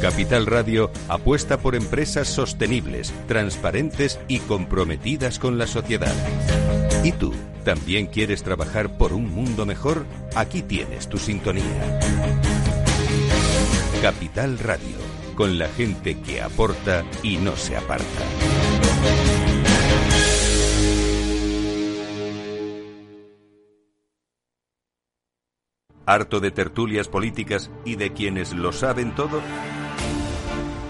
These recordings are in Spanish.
Capital Radio apuesta por empresas sostenibles, transparentes y comprometidas con la sociedad. ¿Y tú? ¿También quieres trabajar por un mundo mejor? Aquí tienes tu sintonía. Capital Radio, con la gente que aporta y no se aparta. ¿Harto de tertulias políticas y de quienes lo saben todo?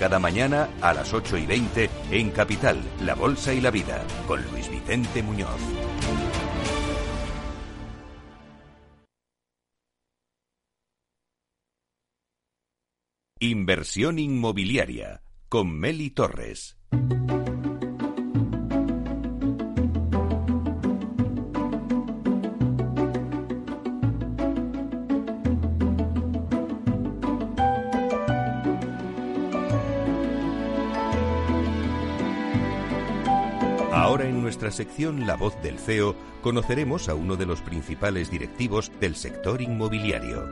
cada mañana a las 8 y 20 en Capital, La Bolsa y la Vida, con Luis Vicente Muñoz. Inversión inmobiliaria con Meli Torres. Nuestra sección La voz del CEO conoceremos a uno de los principales directivos del sector inmobiliario.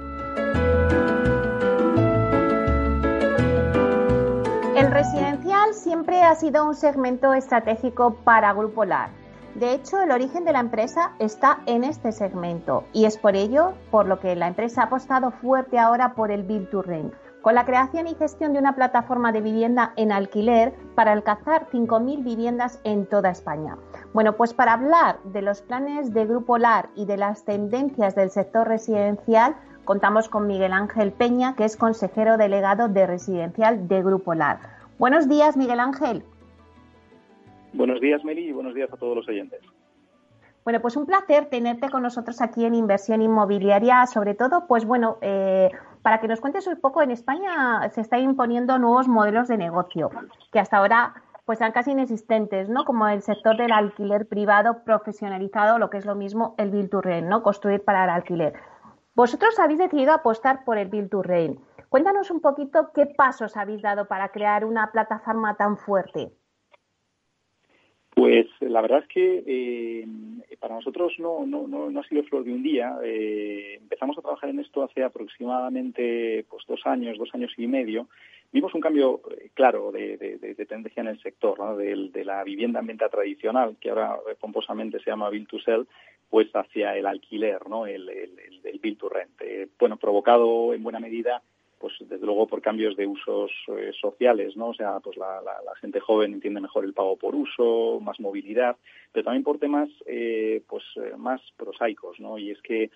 residencial siempre ha sido un segmento estratégico para Grupo LAR. De hecho, el origen de la empresa está en este segmento y es por ello por lo que la empresa ha apostado fuerte ahora por el Build to Rent, con la creación y gestión de una plataforma de vivienda en alquiler para alcanzar 5.000 viviendas en toda España. Bueno, pues para hablar de los planes de Grupo LAR y de las tendencias del sector residencial, contamos con Miguel Ángel Peña, que es consejero delegado de residencial de Grupo LAR. Buenos días, Miguel Ángel. Buenos días, Meli, y buenos días a todos los oyentes. Bueno, pues un placer tenerte con nosotros aquí en Inversión Inmobiliaria, sobre todo, pues bueno, eh, para que nos cuentes un poco, en España se están imponiendo nuevos modelos de negocio que hasta ahora pues eran casi inexistentes, ¿no? Como el sector del alquiler privado profesionalizado, lo que es lo mismo el Build to Rent, ¿no? Construir para el alquiler. Vosotros habéis decidido apostar por el Build to Rent. Cuéntanos un poquito qué pasos habéis dado para crear una plataforma tan fuerte. Pues la verdad es que eh, para nosotros no, no, ha sido flor de un día. Eh, empezamos a trabajar en esto hace aproximadamente pues, dos años, dos años y medio. Vimos un cambio eh, claro de, tendencia en el sector, de, la vivienda en venta tradicional, que ahora pomposamente se llama Build to Sell, pues hacia el alquiler, ¿no? el, el, el Build to Rent. bueno, provocado en buena medida pues desde luego por cambios de usos eh, sociales, ¿no? O sea, pues la, gente joven entiende mejor el pago por uso, más movilidad, pero también por temas eh, pues eh, más prosaicos, ¿no? Y es que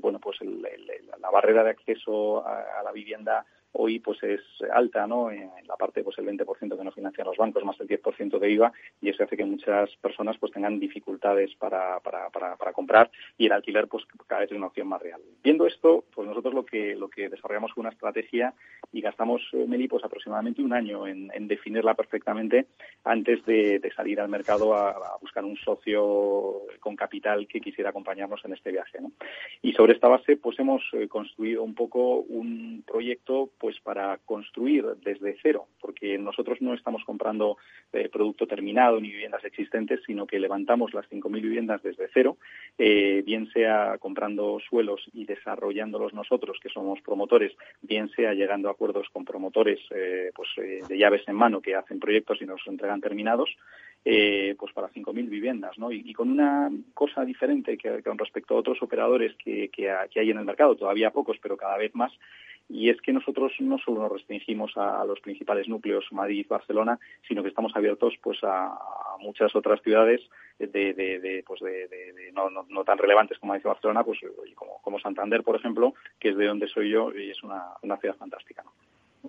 bueno, pues la barrera de acceso a la vivienda hoy pues es alta, ¿no? En la parte pues el 20% que no financian los bancos más el 10% de IVA y eso hace que muchas personas pues tengan dificultades para, para, para, para, comprar y el alquiler pues cada vez es una opción más real. Viendo esto, pues nosotros lo que lo que desarrollamos fue una estrategia y gastamos eh, Meli pues aproximadamente un año en, definirla perfectamente antes de, salir al mercado a, buscar un socio con capital que quisiera acompañarnos en este viaje, ¿no? Y sobre esta base pues hemos eh, construido un poco un proyecto pues para construir desde cero, porque nosotros no estamos comprando eh, producto terminado ni viviendas existentes, sino que levantamos las 5.000 viviendas desde cero, eh, bien sea comprando suelos y desarrollándolos nosotros, que somos promotores, bien sea llegando a acuerdos con promotores eh, pues, de llaves en mano que hacen proyectos y nos entregan terminados, pues para 5.000 viviendas, ¿no? Y, con una cosa diferente que, con respecto a otros operadores que, que hay en el mercado, todavía pocos, pero cada vez más, y es que nosotros no solo nos restringimos a, los principales núcleos Madrid, Barcelona, sino que estamos abiertos pues a, muchas otras ciudades de, pues de, no, tan relevantes como dice Barcelona, pues como, como Santander, por ejemplo, que es de donde soy yo y es una, una ciudad fantástica.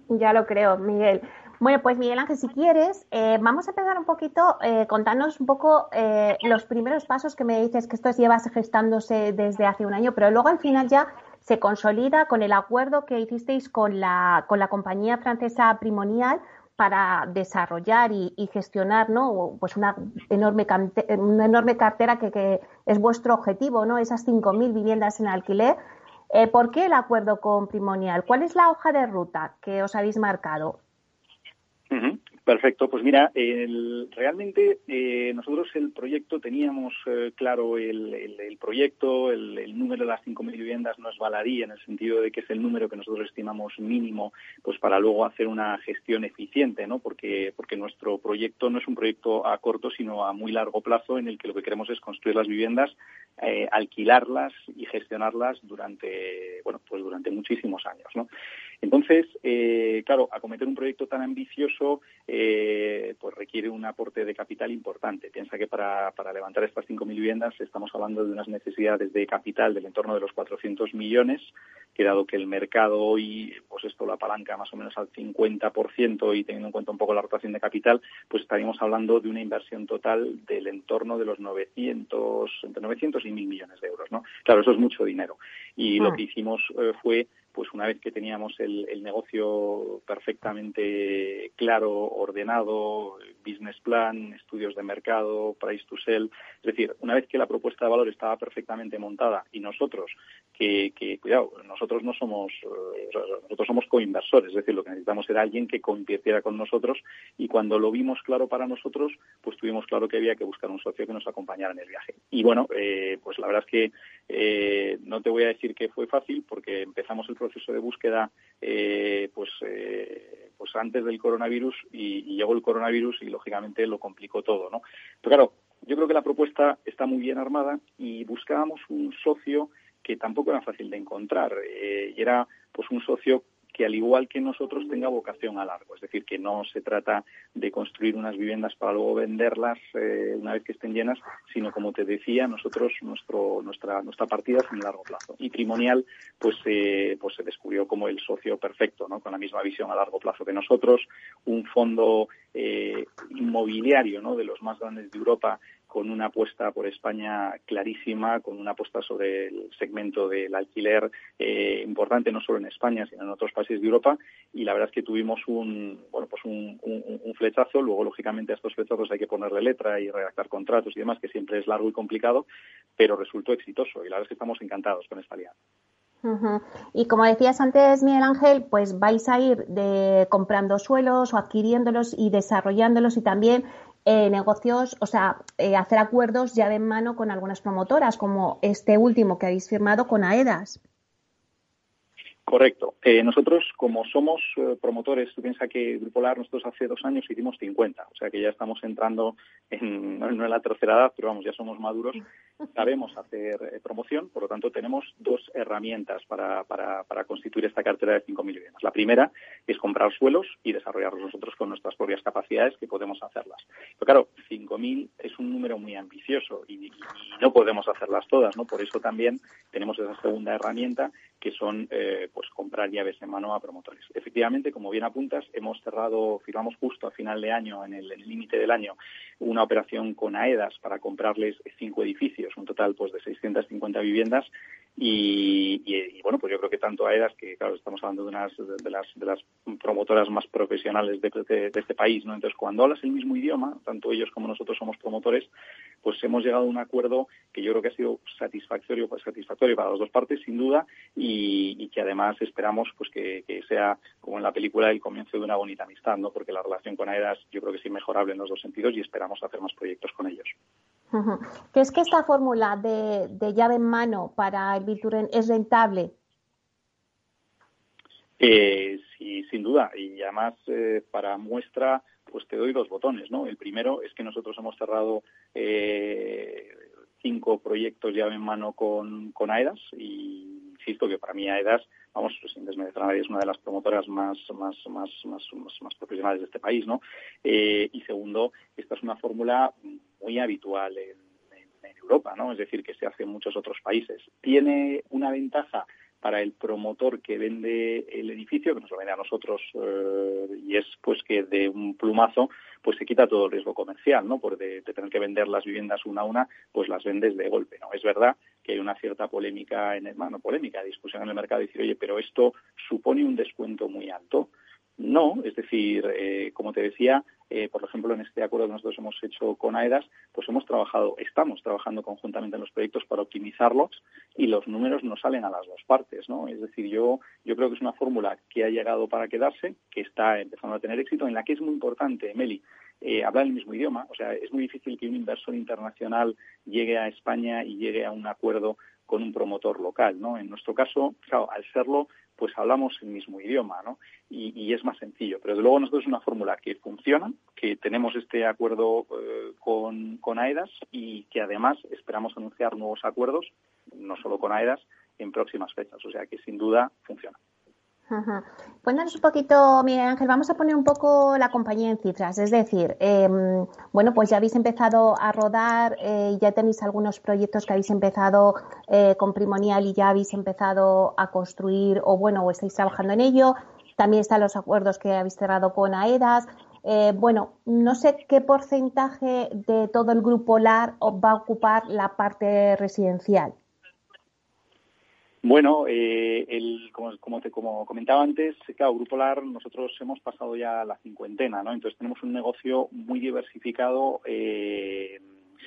Ya lo creo, Miguel. Bueno, pues Miguel Ángel, si quieres, eh, vamos a empezar un poquito, eh, contarnos un poco eh, los primeros pasos que me dices que esto lleva gestándose desde hace un año, pero luego al final ya se consolida con el acuerdo que hicisteis con la, con la compañía francesa Primonial para desarrollar y, gestionar ¿no? pues una enorme, una enorme cartera que, que, es vuestro objetivo, ¿no? esas 5.000 viviendas en alquiler eh, ¿Por qué el acuerdo con Primonial? ¿Cuál es la hoja de ruta que os habéis marcado? Perfecto, pues mira, realmente eh, nosotros el proyecto teníamos eh, claro el, proyecto, el, número de las 5.000 viviendas nos valaría en el sentido de que es el número que nosotros estimamos mínimo pues para luego hacer una gestión eficiente, ¿no? Porque, porque nuestro proyecto no es un proyecto a corto sino a muy largo plazo en el que lo que queremos es construir las viviendas, eh, alquilarlas y gestionarlas durante, bueno, pues durante muchísimos años, ¿no? Entonces, eh, claro, acometer un proyecto tan ambicioso eh, pues requiere un aporte de capital importante. Piensa que para, para levantar estas 5.000 viviendas estamos hablando de unas necesidades de capital del entorno de los 400 millones, que dado que el mercado hoy, pues esto lo apalanca más o menos al 50% y teniendo en cuenta un poco la rotación de capital, pues estaríamos hablando de una inversión total del entorno de los 900, entre 900 y 1.000 millones de euros, ¿no? Claro, eso es mucho dinero. Y lo ah. que hicimos eh, fue pues una vez que teníamos el, negocio perfectamente claro, ordenado, business plan, estudios de mercado, price to sell, es decir, una vez que la propuesta de valor estaba perfectamente montada y nosotros, que, cuidado, nosotros no somos, eh, nosotros somos coinversores, es decir, lo que necesitamos era alguien que coinvirtiera con nosotros y cuando lo vimos claro para nosotros, pues tuvimos claro que había que buscar un socio que nos acompañara en el viaje. Y bueno, eh, pues la verdad es que eh, no te voy a decir que fue fácil porque empezamos el proceso de búsqueda eh, pues, eh, pues antes del coronavirus y, llegó el coronavirus y lógicamente lo complicó todo, ¿no? Pero claro, yo creo que la propuesta está muy bien armada y buscábamos un socio que tampoco era fácil de encontrar y era pues un socio que al igual que nosotros tenga vocación a largo, es decir, que no se trata de construir unas viviendas para luego venderlas eh, una vez que estén llenas, sino como te decía, nosotros nuestro nuestra nuestra partida es en largo plazo. Y Trimonial pues eh, pues se descubrió como el socio perfecto, ¿no? Con la misma visión a largo plazo que nosotros, un fondo eh, inmobiliario, ¿no? De los más grandes de Europa con una apuesta por España clarísima, con una apuesta sobre el segmento del alquiler eh, importante no solo en España, sino en otros países de Europa. Y la verdad es que tuvimos un, bueno, pues un, flechazo. Luego, lógicamente, a estos flechazos hay que ponerle letra y redactar contratos y demás, que siempre es largo y complicado, pero resultó exitoso. Y la verdad es que estamos encantados con esta alianza. Y como decías antes, Miguel Ángel, pues vais a ir de comprando suelos o adquiriéndolos y desarrollándolos y también eh, negocios, o sea, eh, hacer acuerdos llave en mano con algunas promotoras, como este último que habéis firmado con AEDAS. Correcto. Eh, nosotros, como somos eh, promotores, tú piensas que Grupo LAR nosotros hace dos años hicimos 50, o sea que ya estamos entrando en, no, en la tercera edad, pero vamos, ya somos maduros, sabemos hacer eh, promoción, por lo tanto tenemos dos herramientas para, para, para constituir esta cartera de 5.000 viviendas. La primera es comprar suelos y desarrollarlos nosotros con nuestras propias capacidades, que podemos hacerlas. Pero claro, 5.000 es un número muy ambicioso y, no podemos hacerlas todas, ¿no? Por eso también tenemos esa segunda herramienta, que son eh, pues comprar llaves en mano a promotores. Efectivamente, como bien apuntas, hemos cerrado, firmamos justo a final de año, en el límite del año, una operación con AEDAS para comprarles cinco edificios, un total pues de 650 viviendas y, bueno, pues yo creo que tanto AEDAS, que claro, estamos hablando de unas de las, de las promotoras más profesionales de, este país, ¿no? Entonces, cuando hablas el mismo idioma, tanto ellos como nosotros somos promotores, pues hemos llegado a un acuerdo que yo creo que ha sido satisfactorio, pues, satisfactorio para las dos partes, sin duda, y, que además esperamos pues que, sea, como en la película, el comienzo de una bonita amistad, ¿no? Porque la relación con AEDAS yo creo que es inmejorable en los dos sentidos y esperamos hacer más proyectos con ellos. ¿Crees que esta fórmula de, llave en mano para el Virturen es rentable? Eh, sí, sin duda. Y además, eh, para muestra, pues te doy dos botones, ¿no? El primero es que nosotros hemos cerrado eh, cinco proyectos llave en mano con, con AEDAS y insisto que para mí AEDAS vamos, sin desmerecer a nadie, es una de las promotoras más, más, más, más, más, profesionales de este país, ¿no? y segundo, esta es una fórmula muy habitual en, Europa, ¿no? Es decir, que se hace en muchos otros países. Tiene una ventaja para el promotor que vende el edificio, que nos lo vende a nosotros, eh, y es pues que de un plumazo pues se quita todo el riesgo comercial, ¿no? Por de, tener que vender las viviendas una a una, pues las vendes de golpe, ¿no? Es verdad que hay una cierta polémica en el, bueno, polémica, discusión en el mercado, decir, oye, pero esto supone un descuento muy alto. No, es decir, eh, como te decía, eh, por ejemplo, en este acuerdo que nosotros hemos hecho con AEDAS, pues hemos trabajado, estamos trabajando conjuntamente en los proyectos para optimizarlos y los números no salen a las dos partes, ¿no? Es decir, yo, yo creo que es una fórmula que ha llegado para quedarse, que está empezando a tener éxito, en la que es muy importante, Meli, eh, hablar el mismo idioma. O sea, es muy difícil que un inversor internacional llegue a España y llegue a un acuerdo con un promotor local, ¿no? En nuestro caso, claro, al serlo, pues hablamos el mismo idioma, ¿no? Y, es más sencillo. Pero desde luego nosotros es una fórmula que funciona, que tenemos este acuerdo eh, con, con AEDAS y que además esperamos anunciar nuevos acuerdos, no solo con AEDAS, en próximas fechas. O sea que sin duda funciona. Cuéntanos un poquito, Miguel Ángel, vamos a poner un poco la compañía en cifras. Es decir, em, bueno, pues ya habéis empezado a rodar, eh, ya tenéis algunos proyectos que habéis empezado eh, con Primonial y ya habéis empezado a construir, o bueno, o estáis trabajando en ello. También están los acuerdos que habéis cerrado con AEDAS. Eh, bueno, no sé qué porcentaje de todo el grupo LAR va a ocupar la parte residencial. Bueno, eh, el, como, como, te, como comentaba antes, claro, Grupo LAR, nosotros hemos pasado ya la cincuentena, ¿no? Entonces tenemos un negocio muy diversificado eh,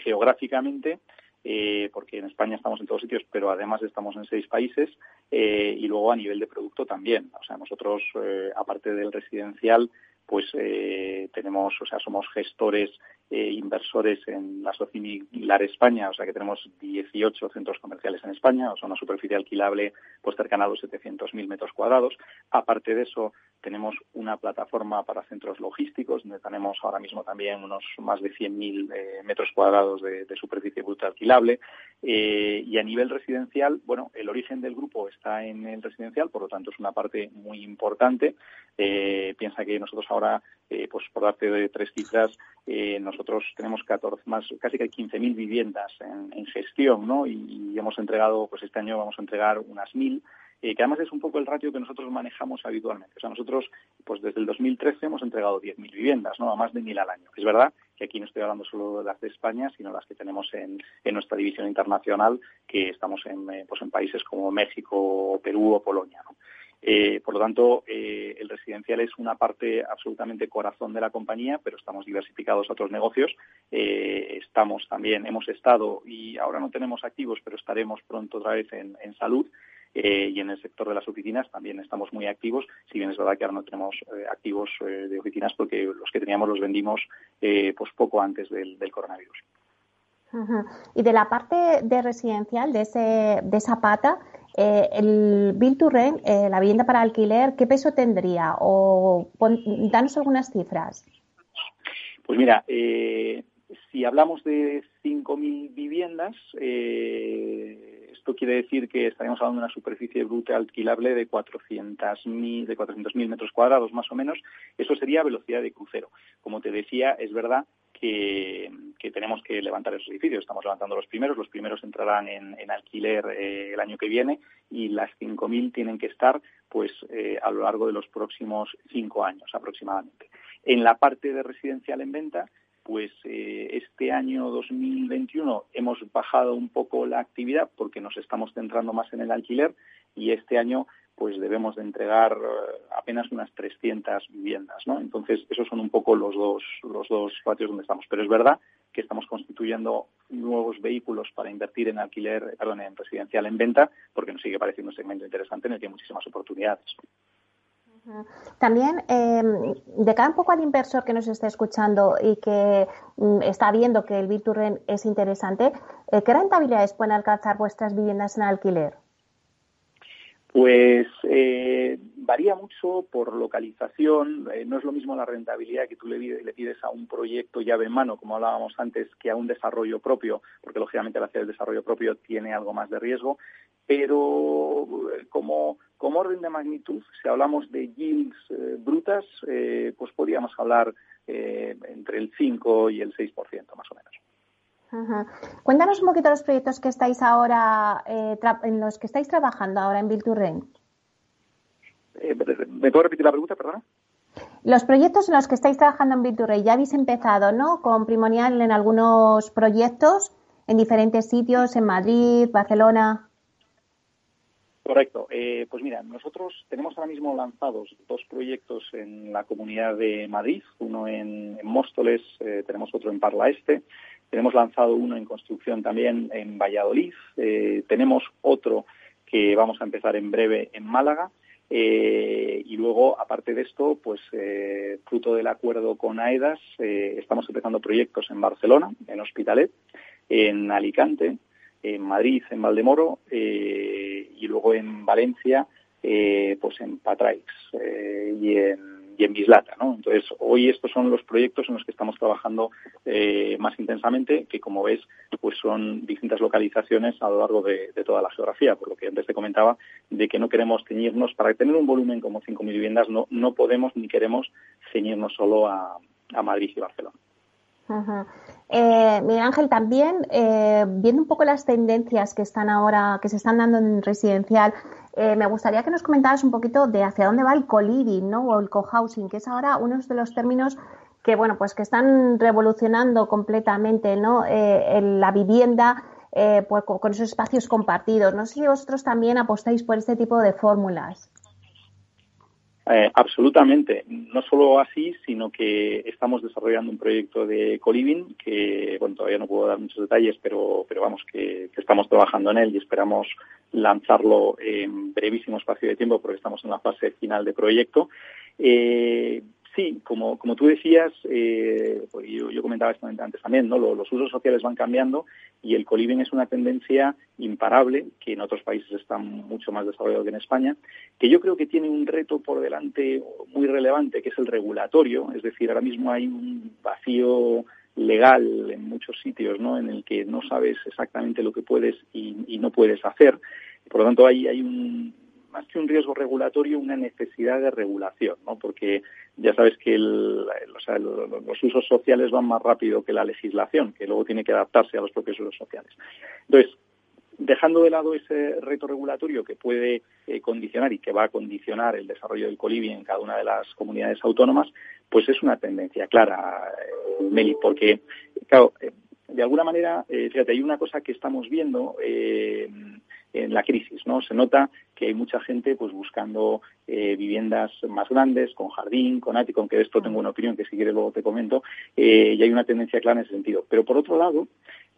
geográficamente, eh, porque en España estamos en todos sitios, pero además estamos en seis países, eh, y luego a nivel de producto también. O sea, nosotros, eh, aparte del residencial, pues eh, tenemos, o sea, somos gestores eh, inversores en la Socimilar España, o sea que tenemos 18 centros comerciales en España, o sea, una superficie alquilable pues cercana a los 700.000 metros cuadrados. Aparte de eso, tenemos una plataforma para centros logísticos, donde tenemos ahora mismo también unos más de 100.000 eh, metros cuadrados de, superficie bruta alquilable. Eh, y a nivel residencial, bueno, el origen del grupo está en el residencial, por lo tanto es una parte muy importante. piensa que nosotros ahora, pues por darte de tres cifras, nos nosotros tenemos 14, más, casi que 15.000 viviendas en, gestión, ¿no? Y, hemos entregado, pues este año vamos a entregar unas 1.000, eh, que además es un poco el ratio que nosotros manejamos habitualmente. O sea, nosotros, pues desde el 2013 hemos entregado 10.000 viviendas, ¿no? A más de 1.000 al año. Es verdad que aquí no estoy hablando solo de las de España, sino las que tenemos en, nuestra división internacional, que estamos en, eh, pues en países como México, Perú o Polonia, ¿no? Eh, por lo tanto, eh, el residencial es una parte absolutamente corazón de la compañía, pero estamos diversificados a otros negocios. Eh, estamos también, hemos estado y ahora no tenemos activos, pero estaremos pronto otra vez en, salud. y en el sector de las oficinas también estamos muy activos, si bien es verdad que ahora no tenemos activos de oficinas porque los que teníamos los vendimos pues poco antes del, coronavirus. Y de la parte de residencial, de, ese, de esa pata, eh, el Bill to eh, la vivienda para alquiler, ¿qué peso tendría? O danos algunas cifras. Pues mira, eh, si hablamos de 5.000 viviendas, esto quiere decir que estaríamos hablando de una superficie bruta alquilable de 400.000 de 400.000 metros cuadrados más o menos. Eso sería velocidad de crucero. Como te decía, es verdad que, tenemos que levantar esos edificios. Estamos levantando los primeros, los primeros entrarán en, alquiler eh, el año que viene y las 5.000 tienen que estar pues eh, a lo largo de los próximos cinco años aproximadamente. En la parte de residencial en venta, pues eh, este año 2021 hemos bajado un poco la actividad porque nos estamos centrando más en el alquiler y este año pues debemos de entregar eh, apenas unas 300 viviendas, ¿no? Entonces, esos son un poco los dos, los dos patios donde estamos. Pero es verdad que estamos constituyendo nuevos vehículos para invertir en alquiler, perdón, en residencial en venta, porque nos sigue pareciendo un segmento interesante en el que hay muchísimas oportunidades. También, em, de cara un poco al inversor que nos está escuchando y que mm, está viendo que el Virturen es interesante, eh, ¿qué rentabilidades pueden alcanzar vuestras viviendas en alquiler? Pues eh, varía mucho por localización. Eh, no es lo mismo la rentabilidad que tú le, pides a un proyecto llave en mano, como hablábamos antes, que a un desarrollo propio, porque lógicamente hacer el desarrollo propio tiene algo más de riesgo. Pero eh, como, como orden de magnitud, si hablamos de yields brutas, pues podríamos hablar entre el 5 y el 6% más o menos. Cuéntanos un poquito los proyectos que estáis ahora, eh, en los que estáis trabajando ahora en Build to Rent. Eh, ¿Me puedo repetir la pregunta, perdona? Los proyectos en los que estáis trabajando en Build to Rent, ya habéis empezado, ¿no? Con Primonial en algunos proyectos en diferentes sitios, en Madrid, Barcelona. Correcto. Eh, pues mira, nosotros tenemos ahora mismo lanzados dos proyectos en la Comunidad de Madrid, uno en, Móstoles, eh, tenemos otro en Parla Este, tenemos lanzado uno en construcción también en Valladolid, eh, tenemos otro que vamos a empezar en breve en Málaga. y luego, aparte de esto, pues fruto del acuerdo con AEDAS, estamos empezando proyectos en Barcelona, en Hospitalet, en Alicante, en Madrid, en Valdemoro, eh, y luego en Valencia, eh, pues en Patraix eh, y en y en Bislata, ¿no? Entonces, hoy estos son los proyectos en los que estamos trabajando más intensamente, que como ves, pues son distintas localizaciones a lo largo de, toda la geografía, por lo que antes te comentaba, de que no queremos ceñirnos, para tener un volumen como 5.000 viviendas, no, no podemos ni queremos ceñirnos solo a Madrid y Barcelona. Eh, Miguel Ángel, también eh, viendo un poco las tendencias que están ahora, que se están dando en residencial, eh, me gustaría que nos comentaras un poquito de hacia dónde va el co-living, ¿no? O el co-housing, que es ahora uno de los términos que, bueno, pues que están revolucionando completamente, ¿no? la vivienda pues, con esos espacios compartidos. No sé si vosotros también apostáis por este tipo de fórmulas. Eh, absolutamente. No solo así, sino que estamos desarrollando un proyecto de coliving que, bueno, todavía no puedo dar muchos detalles, pero, pero vamos, que, estamos trabajando en él y esperamos lanzarlo en brevísimo espacio de tiempo porque estamos en la fase final de proyecto. Eh, Sí, como, como tú decías, eh, pues yo, comentaba esto antes también, ¿no? Los, usos sociales van cambiando y el coliving es una tendencia imparable, que en otros países está mucho más desarrollado que en España, que yo creo que tiene un reto por delante muy relevante, que es el regulatorio, es decir, ahora mismo hay un vacío legal en muchos sitios, ¿no? En el que no sabes exactamente lo que puedes y, y no puedes hacer. Por lo tanto, ahí hay un, más que un riesgo regulatorio, una necesidad de regulación, ¿no? Porque ya sabes que los usos sociales van más rápido que la legislación, que luego tiene que adaptarse a los propios usos sociales. Entonces, dejando de lado ese reto regulatorio que puede eh, condicionar y que va a condicionar el desarrollo del colibi en cada una de las comunidades autónomas, pues es una tendencia clara, eh, Meli, porque, claro, eh, de alguna manera, fíjate, hay una cosa que estamos viendo en la crisis, ¿no? Se nota que hay mucha gente pues buscando eh, viviendas más grandes, con jardín, con ático, aunque de esto tengo una opinión que si quieres luego te comento, eh, y hay una tendencia clara en ese sentido. Pero por otro lado,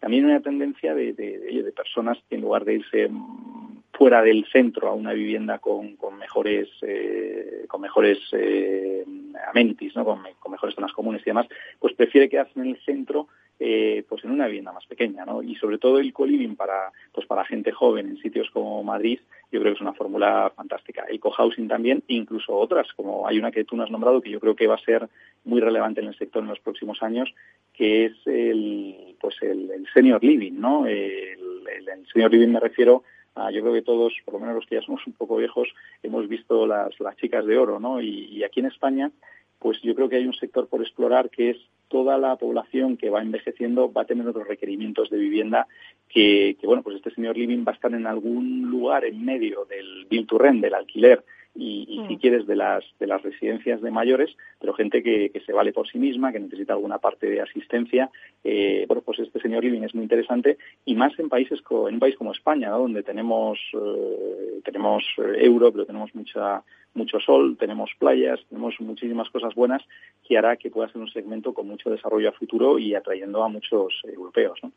también hay una tendencia de, de, personas que en lugar de irse mm, fuera del centro a una vivienda con, con mejores eh, con mejores eh, amenities, ¿no? Con, con, mejores zonas comunes y demás, pues prefiere quedarse en el centro eh, pues en una vivienda más pequeña, ¿no? Y sobre todo el co-living para, pues para gente joven en sitios como Madrid, yo creo que es una fórmula fantástica. El co-housing también, incluso otras, como hay una que tú no has nombrado, que yo creo que va a ser muy relevante en el sector en los próximos años, que es el, pues el, senior living, ¿no? El, el, senior living me refiero a, yo creo que todos, por lo menos los que ya somos un poco viejos, hemos visto las, las chicas de oro, ¿no? y aquí en España, pues yo creo que hay un sector por explorar que es toda la población que va envejeciendo va a tener otros requerimientos de vivienda que, bueno, pues este señor living va a estar en algún lugar en medio del build to rent, del alquiler y, si mm. quieres de las de las residencias de mayores, pero gente que, se vale por sí misma, que necesita alguna parte de asistencia. Eh, bueno, pues este señor living es muy interesante y más en países en un país como España, donde tenemos eh, tenemos eh, euro, pero tenemos mucha mucho sol, tenemos playas, tenemos muchísimas cosas buenas que hará que pueda ser un segmento con mucho desarrollo a futuro y atrayendo a muchos europeos. ¿no?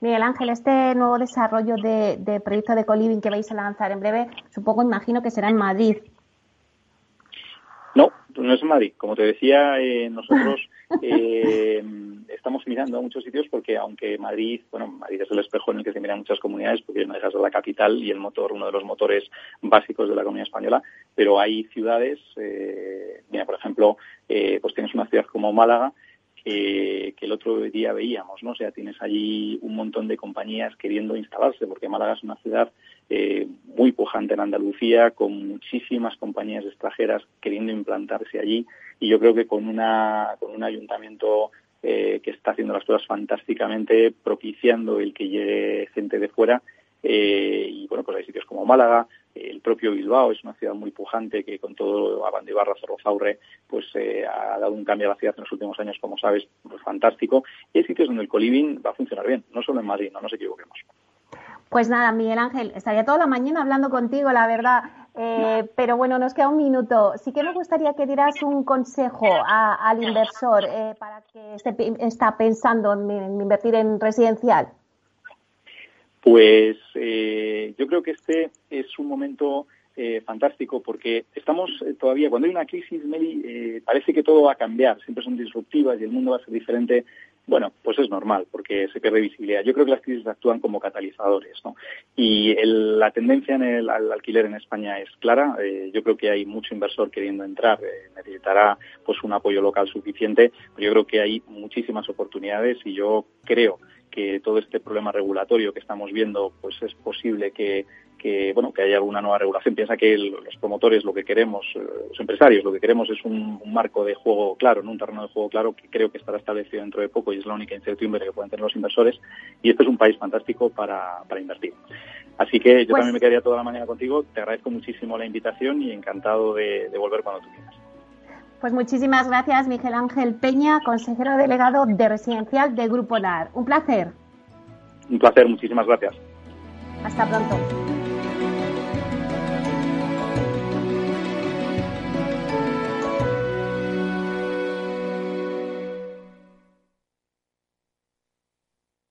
Miguel Ángel, este nuevo desarrollo de, proyecto de Coliving que vais a lanzar en breve, supongo, imagino que será en Madrid. No, no es en Madrid. Como te decía, eh, nosotros eh, estamos mirando a muchos sitios porque aunque Madrid, bueno, Madrid es el espejo en el que se miran muchas comunidades porque no dejas de la capital y el motor, uno de los motores básicos de la economía española, pero hay ciudades, eh, mira, por ejemplo, pues tienes una ciudad como Málaga que, el otro día veíamos, ¿no? O sea, tienes allí un montón de compañías queriendo instalarse, porque Málaga es una ciudad eh, muy pujante en Andalucía, con muchísimas compañías extranjeras queriendo implantarse allí, y yo creo que con una con un ayuntamiento que está haciendo las cosas fantásticamente, propiciando el que llegue gente de fuera. y bueno, pues hay sitios como Málaga, el propio Bilbao es una ciudad muy pujante que con todo Abandibarra, Zorrozaurre, pues eh, ha dado un cambio a la ciudad en los últimos años, como sabes, pues fantástico. Y hay sitios donde el coliving va a funcionar bien, no solo en Madrid, no nos equivoquemos. Pues nada, Miguel Ángel, estaría toda la mañana hablando contigo, la verdad. Eh, pero bueno, nos queda un minuto. Sí que me gustaría que dieras un consejo al inversor eh, para que esté, está pensando en invertir en residencial. Pues eh, yo creo que este es un momento eh, fantástico porque estamos eh, todavía, cuando hay una crisis, Meli, parece que todo va a cambiar, siempre son disruptivas y el mundo va a ser diferente. Bueno, pues es normal porque se pierde visibilidad. Yo creo que las crisis actúan como catalizadores, ¿no? Y la tendencia en el alquiler en España es clara. yo creo que hay mucho inversor queriendo entrar. necesitará pues un apoyo local suficiente. Pero yo creo que hay muchísimas oportunidades y yo creo que todo este problema regulatorio que estamos viendo, pues es posible que, bueno que haya alguna nueva regulación. Piensa que los promotores lo que queremos, eh, los empresarios lo que queremos es un, marco de juego claro, ¿no? un terreno de juego claro que creo que estará establecido dentro de poco y es la única incertidumbre que pueden tener los inversores. Y este es un país fantástico para, invertir. Así que yo pues también me quedaría toda la mañana contigo. Te agradezco muchísimo la invitación y encantado de, de volver cuando tú quieras. Pues muchísimas gracias, Miguel Ángel Peña, consejero delegado de Residencial de Grupo NAR. Un placer. Un placer, muchísimas gracias. Hasta pronto.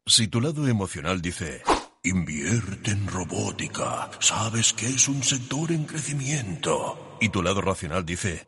Si tu lado emocional dice, invierte en robótica, sabes que es un sector en crecimiento, y tu lado racional dice,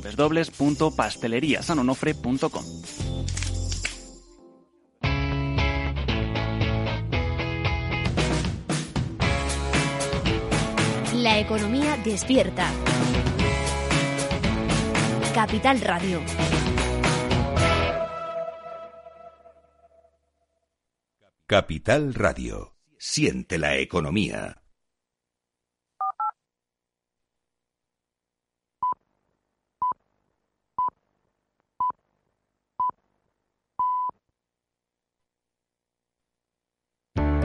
www.pasteleriasanonofre.com. La economía despierta. Capital Radio. Capital Radio. Siente la economía.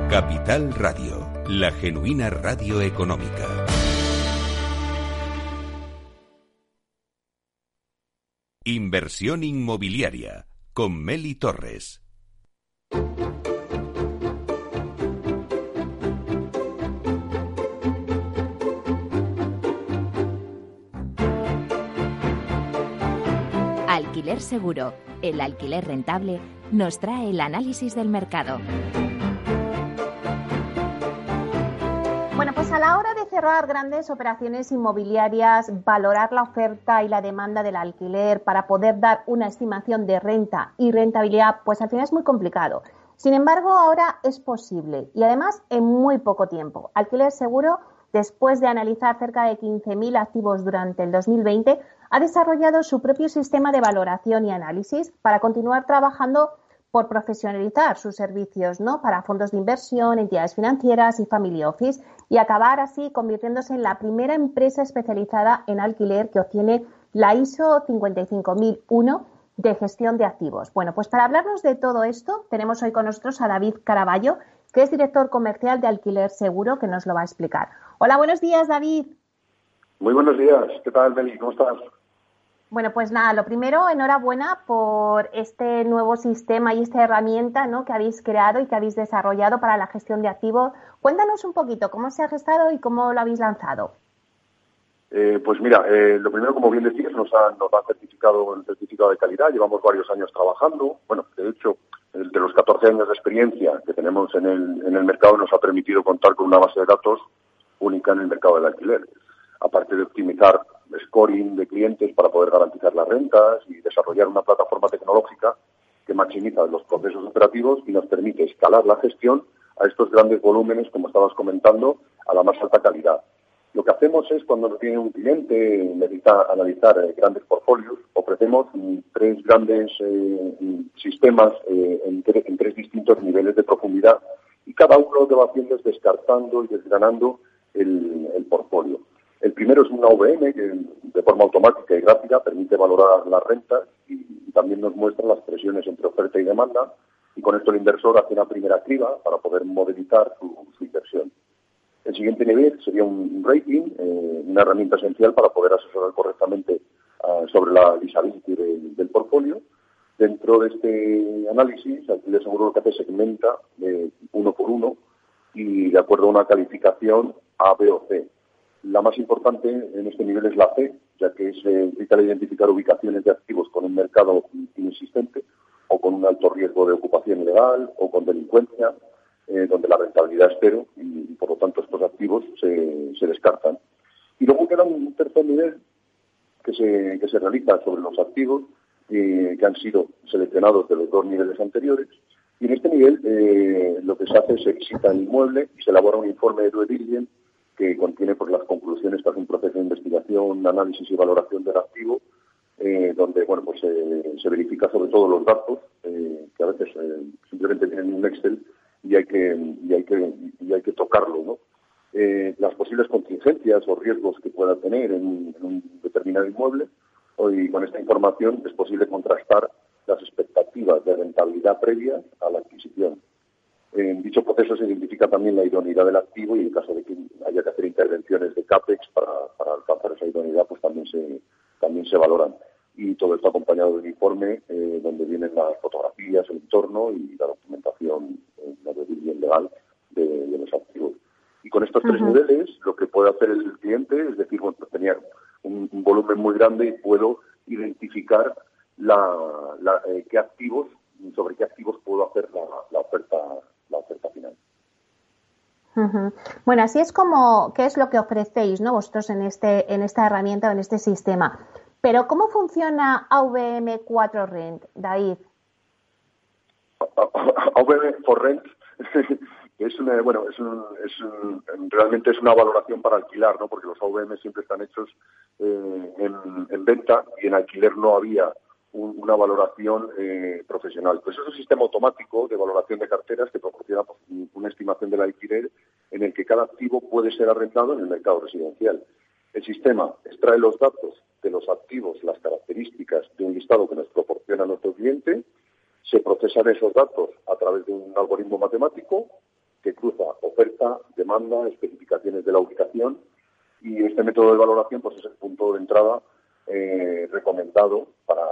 Capital Radio, la genuina radio económica. Inversión inmobiliaria con Meli Torres. Alquiler Seguro, el alquiler rentable, nos trae el análisis del mercado. Pues a la hora de cerrar grandes operaciones inmobiliarias, valorar la oferta y la demanda del alquiler para poder dar una estimación de renta y rentabilidad, pues al final es muy complicado. Sin embargo, ahora es posible y además en muy poco tiempo. Alquiler Seguro, después de analizar cerca de 15.000 activos durante el 2020, ha desarrollado su propio sistema de valoración y análisis para continuar trabajando por profesionalizar sus servicios para fondos de inversión, entidades financieras y family office y acabar así convirtiéndose en la primera empresa especializada en alquiler que obtiene la ISO 55001 de gestión de activos. Bueno, pues para hablarnos de todo esto tenemos hoy con nosotros a David Caraballo, que es director comercial de Alquiler Seguro, que nos lo va a explicar. Hola, buenos días, David. Muy buenos días. ¿Qué tal, Meli? ¿Cómo estás? Bueno, pues nada, lo primero, enhorabuena por este nuevo sistema y esta herramienta ¿no? que habéis creado y que habéis desarrollado para la gestión de activos. Cuéntanos un poquito cómo se ha gestado y cómo lo habéis lanzado. Eh, pues mira, eh, lo primero, como bien decías, nos han, nos certificado el certificado de calidad. Llevamos varios años trabajando. Bueno, de hecho, de los 14 años de experiencia que tenemos en el, en el mercado nos ha permitido contar con una base de datos única en el mercado del alquiler. Aparte de optimizar scoring de clientes para poder garantizar las rentas y desarrollar una plataforma tecnológica que maximiza los procesos operativos y nos permite escalar la gestión a estos grandes volúmenes, como estabas comentando, a la más alta calidad. Lo que hacemos es, cuando tiene un cliente, necesita analizar eh, grandes portfolios, ofrecemos mm, tres grandes eh, sistemas eh, en, tres distintos niveles de profundidad y cada uno lo que va haciendo es descartando y desgranando el portfolio. El primero es una VM que de forma automática y gráfica permite valorar las rentas y, también nos muestra las presiones entre oferta y demanda y con esto el inversor hace una primera criba para poder modelizar su, inversión. El siguiente nivel sería un rating, eh, una herramienta esencial para poder asesorar correctamente ah, sobre la disability del, portfolio. Dentro de este análisis, le seguro que hace segmenta eh, uno por uno y de acuerdo a una calificación A, B o C. La más importante en este nivel es la C, ya que es eh, vital identificar ubicaciones de activos con un mercado inexistente o con un alto riesgo de ocupación ilegal o con delincuencia, eh, donde la rentabilidad es cero y, por lo tanto estos activos se, descartan. Y luego queda un tercer nivel que se, que se realiza sobre los activos eh, que han sido seleccionados de los dos niveles anteriores. Y en este nivel lo que se hace es se visita el inmueble y se elabora un informe de due diligence que contiene pues, las conclusiones tras un proceso de investigación, análisis y valoración del activo, eh, donde bueno pues se verifica sobre todo los datos eh, que a veces eh, simplemente tienen un Excel y hay que y hay que y hay que tocarlo, ¿no? las posibles contingencias o riesgos que pueda tener en, en un determinado inmueble y con esta información es posible contrastar las expectativas de rentabilidad previa a la adquisición. En dicho proceso se identifica también la idoneidad del activo y en caso de que haya que hacer intervenciones de CAPEX para, alcanzar esa idoneidad, pues también se, también se valoran. Y todo esto acompañado de un informe eh, donde vienen las fotografías, el entorno y la documentación, eh, la bien legal de, los activos. Y con estos tres niveles, lo que puede hacer el cliente es decir, bueno, pues tenía un, volumen muy grande y puedo identificar la, eh, qué activos, sobre qué activos puedo hacer la oferta la oferta final. Bueno, así es como, ¿qué es lo que ofrecéis ¿no? vosotros en, este, en esta herramienta o en este sistema? Pero, ¿cómo funciona AVM 4 Rent, David? AVM 4 Rent es una, bueno, es, realmente es una valoración para alquilar, ¿no? Porque los AVM siempre están hechos eh, en, venta y en alquiler no había una valoración eh, profesional. Pues es un sistema automático de valoración de carteras que proporciona pues, una estimación del alquiler en el que cada activo puede ser arrendado en el mercado residencial. El sistema extrae los datos de los activos, las características de un listado que nos proporciona nuestro cliente, se procesan esos datos a través de un algoritmo matemático que cruza oferta, demanda, especificaciones de la ubicación y este método de valoración pues es el punto de entrada eh, recomendado para,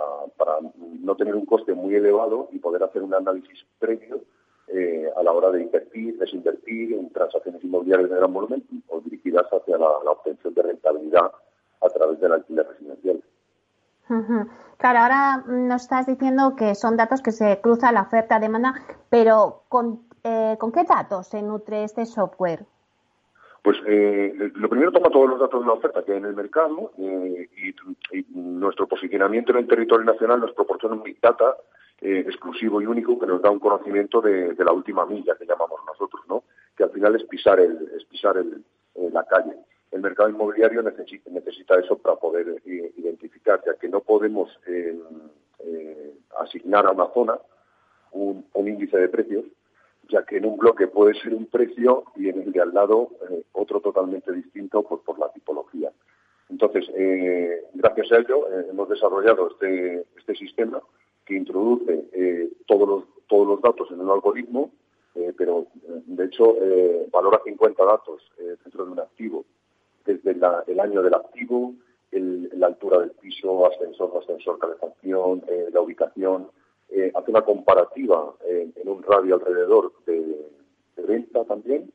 no tener un coste muy elevado y poder hacer un análisis previo eh, a la hora de invertir, desinvertir en transacciones inmobiliarias de gran volumen o dirigidas hacia la, obtención de rentabilidad a través del alquiler residencial. Claro, ahora nos estás diciendo que son datos que se cruzan la oferta-demanda, pero ¿con, eh, ¿con qué datos se nutre este software? Pues eh, lo primero toma todos los datos de la oferta que hay en el mercado eh, y, nuestro posicionamiento en el territorio nacional nos proporciona un big data eh, exclusivo y único que nos da un conocimiento de, la última milla que llamamos nosotros, ¿no? Que al final es pisar el, es pisar el, la calle. El mercado inmobiliario necesita, eso para poder identificar, ya que no podemos asignar a una zona un índice de precios ya que en un bloque puede ser un precio y en el de al lado eh, otro totalmente distinto pues, por la tipología. Entonces, eh, gracias a ello eh, hemos desarrollado este, este sistema que introduce todos, los, todos los datos en un algoritmo, pero de hecho valora 50 datos dentro de un activo, desde el año del activo, la altura del piso, ascensor, ascensor, calefacción, la ubicación, eh, hace una comparativa en, un radio alrededor de, venta también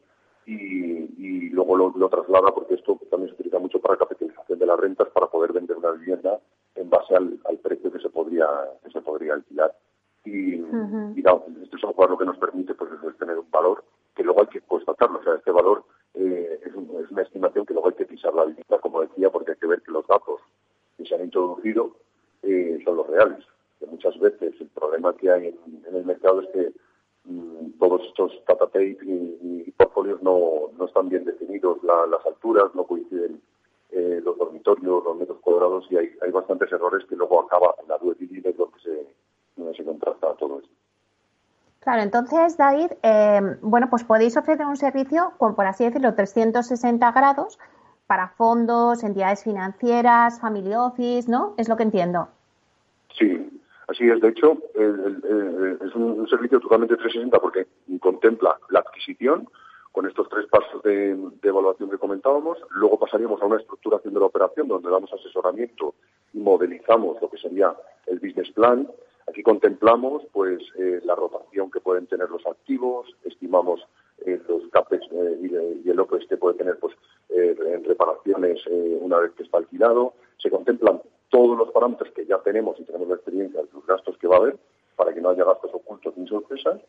y, luego lo, traslada porque esto también se utiliza mucho para capitalización de las rentas para poder vender una vivienda en base al, precio que se podría que se podría alquilar. Y, este software lo que nos permite pues es tener un valor que luego hay que constatarlo. O sea este valor eh, es, una estimación que luego hay que pisar la vivienda como decía porque hay que ver que los datos que se han introducido eh, son los reales que muchas veces el problema que hay en, el mercado es que mm, todos estos data tape y, portfolios no, no, están bien definidos, las alturas no coinciden eh, los dormitorios, los metros cuadrados y hay, hay bastantes errores que luego acaba en la due diligence donde se, donde se contrasta todo esto. Claro, entonces, David, eh, bueno, pues podéis ofrecer un servicio con, por así decirlo, 360 grados para fondos, entidades financieras, family office, ¿no? Es lo que entiendo. Sí, Así es, de hecho, es un, servicio totalmente 360 porque contempla la adquisición con estos tres pasos de, evaluación que comentábamos. Luego pasaríamos a una estructuración de la operación donde damos asesoramiento y modelizamos lo que sería el business plan. Aquí contemplamos pues eh, la rotación que pueden tener los activos, estimamos eh, los CAPEX eh, y, el OPEX que puede tener pues en reparaciones una vez que está alquilado. Se contemplan todos los parámetros que ya tenemos y tenemos la experiencia de los gastos que va a haber para que no haya gastos ocultos ni sorpresas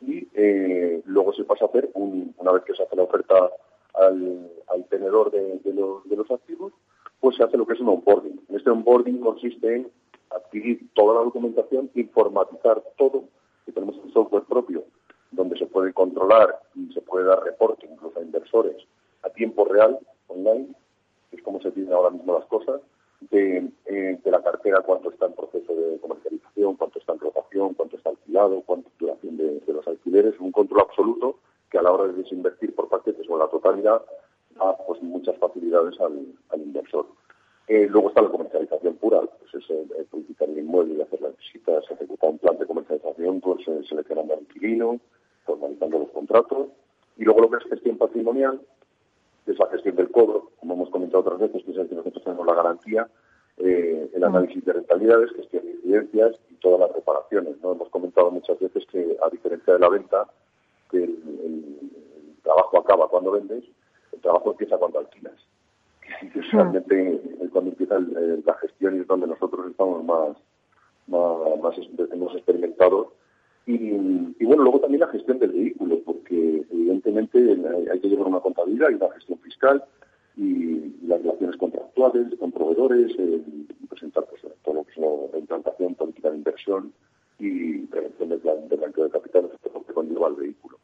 y eh, luego se pasa a hacer, una vez que se hace la oferta al, tenedor de, los, activos, pues se hace lo que es un onboarding. Este onboarding consiste en adquirir toda la documentación, informatizar todo, que tenemos un software propio donde se puede controlar y se puede dar reporte incluso a inversores a tiempo real, online, que es como se tienen ahora mismo las cosas, eh, de, la cartera, cuánto está en proceso de comercialización, cuánto está en rotación, cuánto está alquilado, cuánto es duración de, los alquileres, un control absoluto que a la hora de desinvertir por paquetes o la totalidad da pues, muchas facilidades al, inversor. Eh, luego está la comercialización pura, pues es publicitar el inmueble y hacer las visitas, ejecutar un plan de comercialización, pues eh, seleccionando al inquilino, formalizando los contratos. Y luego lo que es gestión patrimonial, es la gestión del cobro, como hemos comentado otras veces, que es el que nosotros tenemos la garantía, eh, el análisis de rentabilidades, gestión de incidencias y todas las reparaciones. ¿no? Hemos comentado muchas veces que, a diferencia de la venta, que el, trabajo acaba cuando vendes, el trabajo empieza cuando alquilas. Y realmente cuando empieza la gestión y es donde nosotros estamos más, más, más hemos experimentado y, bueno, luego también la gestión del vehículo, porque evidentemente hay que llevar una contabilidad y una gestión fiscal y, las relaciones contractuales con proveedores, eh, presentar pues, todo lo que es la implantación política de inversión y prevención del plan de blanqueo de capitales, todo lo que conlleva al vehículo.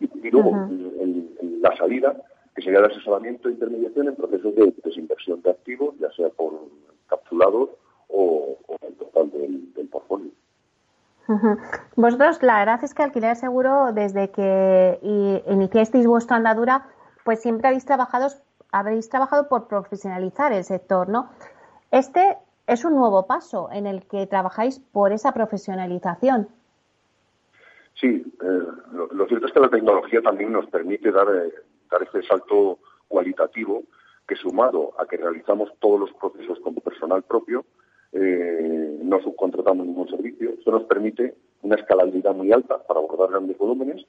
Y, luego la salida, que sería el asesoramiento e intermediación en procesos de desinversión de activos, ya sea por capsulados o, o el total del, del portfolio. Vosotros, la verdad es que Alquiler Seguro, desde que iniciasteis vuestra andadura, pues siempre habéis trabajado, habéis trabajado por profesionalizar el sector, ¿no? Este es un nuevo paso en el que trabajáis por esa profesionalización. Sí, eh, lo, cierto es que la tecnología también nos permite dar, eh, este salto cualitativo que sumado a que realizamos todos los procesos como personal propio, eh, no subcontratamos ningún servicio. Esto nos permite una escalabilidad muy alta para abordar grandes volúmenes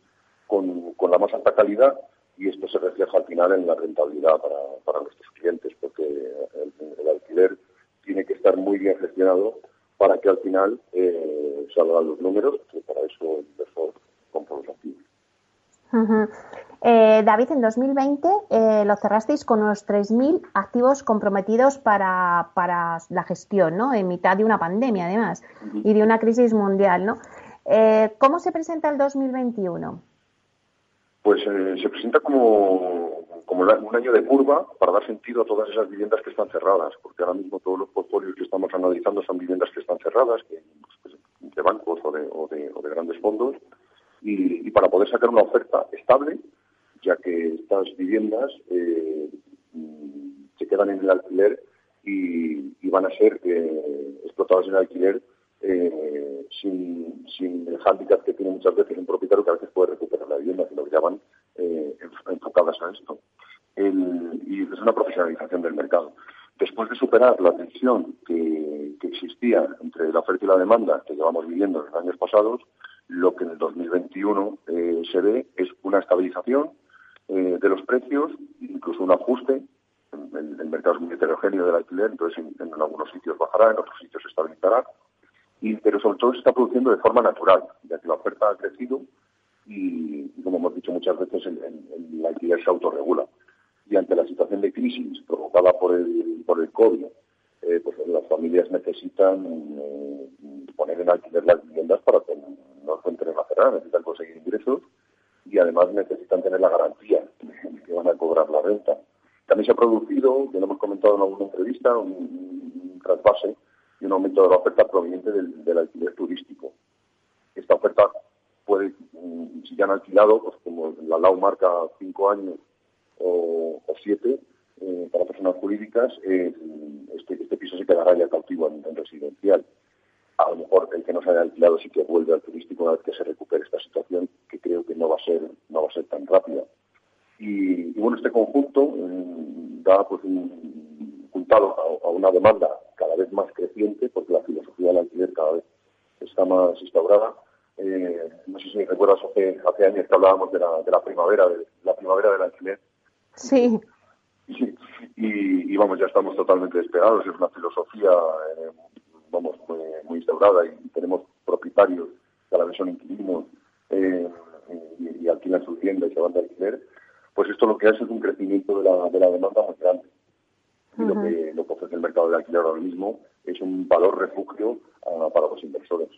con, la más alta calidad y esto se refleja al final en la rentabilidad para, nuestros clientes porque el, alquiler tiene que estar muy bien gestionado para que al final eh, salgan los números, que para eso el inversor compra los activos. Eh, David, en 2020 eh, lo cerrasteis con unos 3.000 activos comprometidos para, la gestión, ¿no? En mitad de una pandemia, además, y de una crisis mundial, ¿no? Eh, ¿Cómo se presenta el 2021? Pues se presenta como, como un año de curva para dar sentido a todas esas viviendas que están cerradas, porque ahora mismo todos los portfolios que estamos analizando son viviendas que están cerradas, que, pues, de bancos o de, o de, grandes fondos, y, para poder sacar una oferta estable ya que estas viviendas eh, se quedan en el alquiler y, van a ser eh, explotadas en el alquiler eh, sin, el hándicap que tiene muchas veces un propietario que a veces puede recuperar la vivienda, que lo llaman enfocadas a esto. y es una profesionalización del mercado. Después de superar la tensión que, existía entre la oferta y la demanda que llevamos viviendo en los años pasados, lo que en el 2021 se ve es una estabilización eh, de los precios, incluso un ajuste. El, mercado es muy heterogéneo del alquiler, entonces en, algunos sitios bajará, en otros sitios se estabilizará. Y, pero sobre todo se está produciendo de forma natural, ya que la oferta ha crecido y, como hemos dicho muchas veces, el, alquiler se autorregula. Y ante la situación de crisis provocada por el, por el COVID, eh, pues las familias necesitan eh, poner en alquiler las viviendas para que no encuentren la cerrar, necesitan conseguir ingresos y además necesitan tener la garantía de que van a cobrar la renta. También se ha producido, ya lo hemos comentado en alguna entrevista, un, trasvase y un aumento de la oferta proveniente del, alquiler turístico. Esta oferta puede, mm, si ya han alquilado, pues como la LAU marca cinco años o, siete, eh, para personas jurídicas, este, este, piso se quedará ya cautivo en residencial a lo mejor el que no se haya alquilado sí que vuelve al turístico una vez que se recupere esta situación, que creo que no va a ser, no va a ser tan rápida. Y, bueno, este conjunto mm, da pues un juntado a, una demanda cada vez más creciente, porque la filosofía del alquiler cada vez está más instaurada. Eh, no sé si recuerdas hace, hace años que hablábamos de la, de la primavera, de la primavera del alquiler. Sí. Y, vamos, ya estamos totalmente despegados. Es una filosofía eh, vamos, muy, instaurada y tenemos propietarios que a la vez son inquilinos eh, y, alquilan su tienda y se van de alquiler, pues esto lo que hace es un crecimiento de la, de la demanda más grande. Y lo, que, lo que ofrece el mercado de alquiler ahora mismo es un valor refugio ah, para los inversores.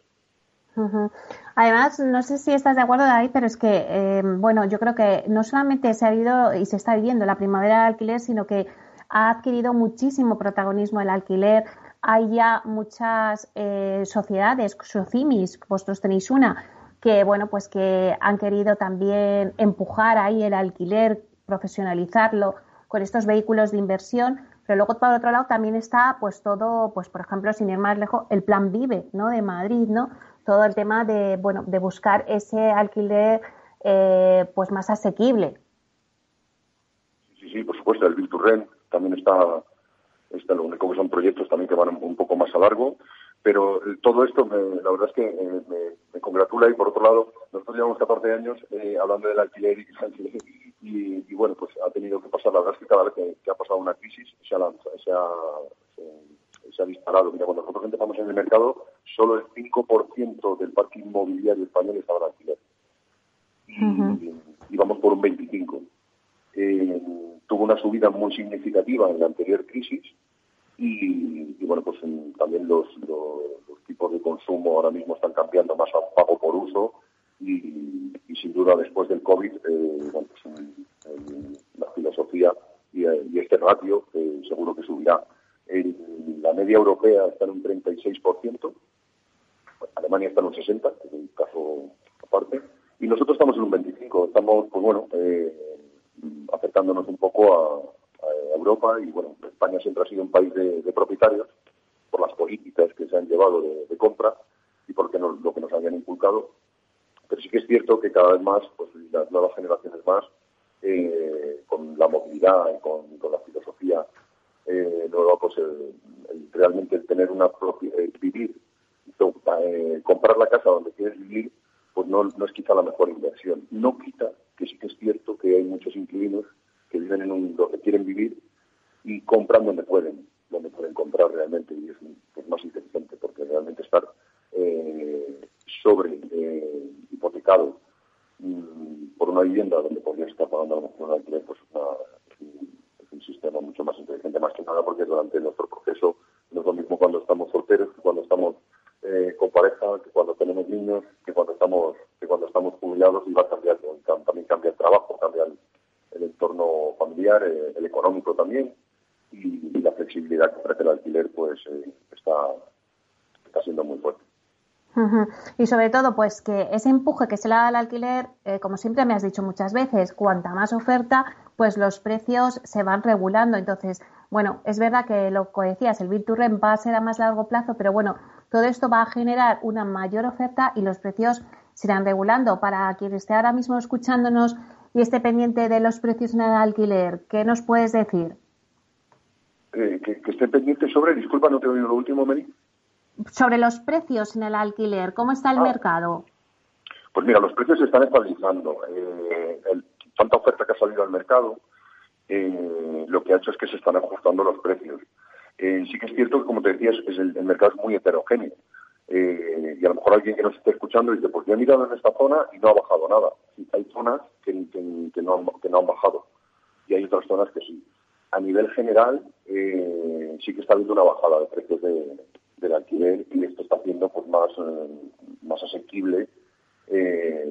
Además, no sé si estás de acuerdo, David, pero es que, eh, bueno, yo creo que no solamente se ha vivido y se está viviendo la primavera del alquiler, sino que ha adquirido muchísimo protagonismo el alquiler hay ya muchas eh, sociedades, socimis, vosotros tenéis una, que bueno, pues que han querido también empujar ahí el alquiler, profesionalizarlo con estos vehículos de inversión, pero luego por otro lado también está pues todo, pues por ejemplo, sin ir más lejos, el plan Vive, ¿no? de Madrid, ¿no? Todo el tema de bueno, de buscar ese alquiler eh, pues más asequible. Sí, sí, por supuesto, el Virturren también está lo único que son proyectos también que van un poco más a largo, pero eh, todo esto la verdad es que eh, me, congratula y por otro lado, nosotros llevamos 14 años eh, hablando del alquiler y, y, bueno, pues ha tenido que pasar, la verdad es que cada vez que, ha pasado una crisis se ha, se ha, ha disparado. Mira, cuando nosotros empezamos en el mercado, solo el 5% del parque inmobiliario español estaba en alquiler. Y, vamos por un 25%. tuvo una subida muy significativa en la anterior crisis y, bueno, pues también los, tipos de consumo ahora mismo están cambiando más a pago por uso y, sin duda después del COVID, eh, bueno, pues la filosofía y, este ratio seguro que subirá. La media europea está en un 36%, Alemania está en un 60%, que es un caso aparte, y nosotros estamos en un 25%. Estamos, pues bueno, eh, acercándonos un poco a, Europa y bueno, España siempre ha sido un país de, propietarios por las políticas que se han llevado de, compra y porque lo que nos habían inculcado. Pero sí que es cierto que cada vez más, pues las nuevas generaciones más, eh, con la movilidad y con, la filosofía eh, nueva, pues realmente el tener una propia, vivir, comprar la casa donde quieres vivir, pues no, no es quizá la mejor inversión. No quita que sí que es cierto que hay muchos inquilinos que viven en un, donde quieren vivir y compran donde pueden, donde pueden comprar realmente y es, más inteligente porque realmente estar eh, sobre eh, hipotecado mm, por una vivienda donde podrías estar pagando a lo mejor un alquiler, pues es, un, sistema mucho más inteligente, más que nada porque durante nuestro proceso no es lo mismo cuando estamos solteros que cuando estamos eh, con pareja, que cuando tenemos niños, que cuando estamos que cuando estamos jubilados y va cambiando. También cambia el trabajo, cambia el, entorno familiar, eh, el económico también y, la flexibilidad que ofrece el alquiler pues eh, está, está siendo muy fuerte. Y sobre todo, pues que ese empuje que se le da al alquiler, como siempre me has dicho muchas veces, cuanta más oferta, pues los precios se van regulando. Entonces, bueno, es verdad que lo que decías, el Virturren va a ser a más largo plazo, pero bueno, todo esto va a generar una mayor oferta y los precios se irán regulando. Para quien esté ahora mismo escuchándonos y esté pendiente de los precios en el alquiler, ¿qué nos puedes decir? Eh, que, esté pendiente sobre, disculpa, no te he oído lo último, Meli. Sobre los precios en el alquiler, ¿cómo está el ah. mercado? Pues mira, los precios se están estabilizando. Eh, tanta oferta que ha salido al mercado, eh, lo que ha hecho es que se están ajustando los precios. Eh, sí que es cierto que, como te decías, es el, mercado es muy heterogéneo. Eh, y a lo mejor alguien que nos esté escuchando dice, pues yo he mirado en esta zona y no ha bajado nada. hay zonas que, no han, que no han bajado y hay otras zonas que sí. A nivel general, eh, sí que está habiendo una bajada de precios de, del alquiler y esto está haciendo pues más, más asequible,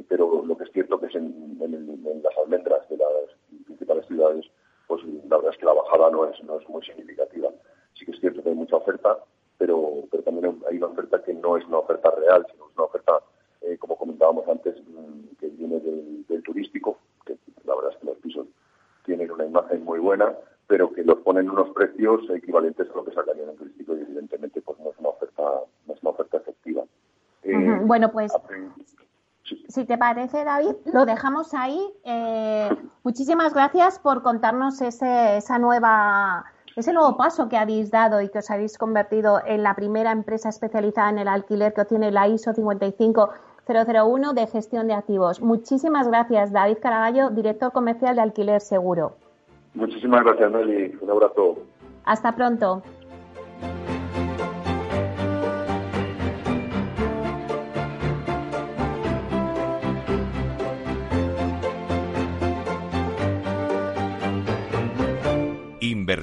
pero lo que es cierto que es en, en, las almendras de las principales ciudades, pues la verdad es que la bajada no es, no es muy significativa. Sí que es cierto que hay mucha oferta, pero, pero también hay una oferta que no es una oferta real, sino es una oferta, eh, como comentábamos antes, mm, que viene del, turístico, que la verdad es que los pisos tienen una imagen muy buena, pero que los ponen unos precios equivalentes a lo que sacarían en turístico y evidentemente pues no es una oferta, efectiva. Eh, bueno, pues si te parece, David, lo dejamos ahí. Eh, muchísimas gracias por contarnos ese, esa nueva ese nuevo paso que habéis dado y que os habéis convertido en la primera empresa especializada en el alquiler que tiene la ISO 55001 de gestión de activos. Muchísimas gracias, David Caraballo, director comercial de Alquiler Seguro. Muchísimas gracias, Nelly. Un abrazo. Hasta pronto.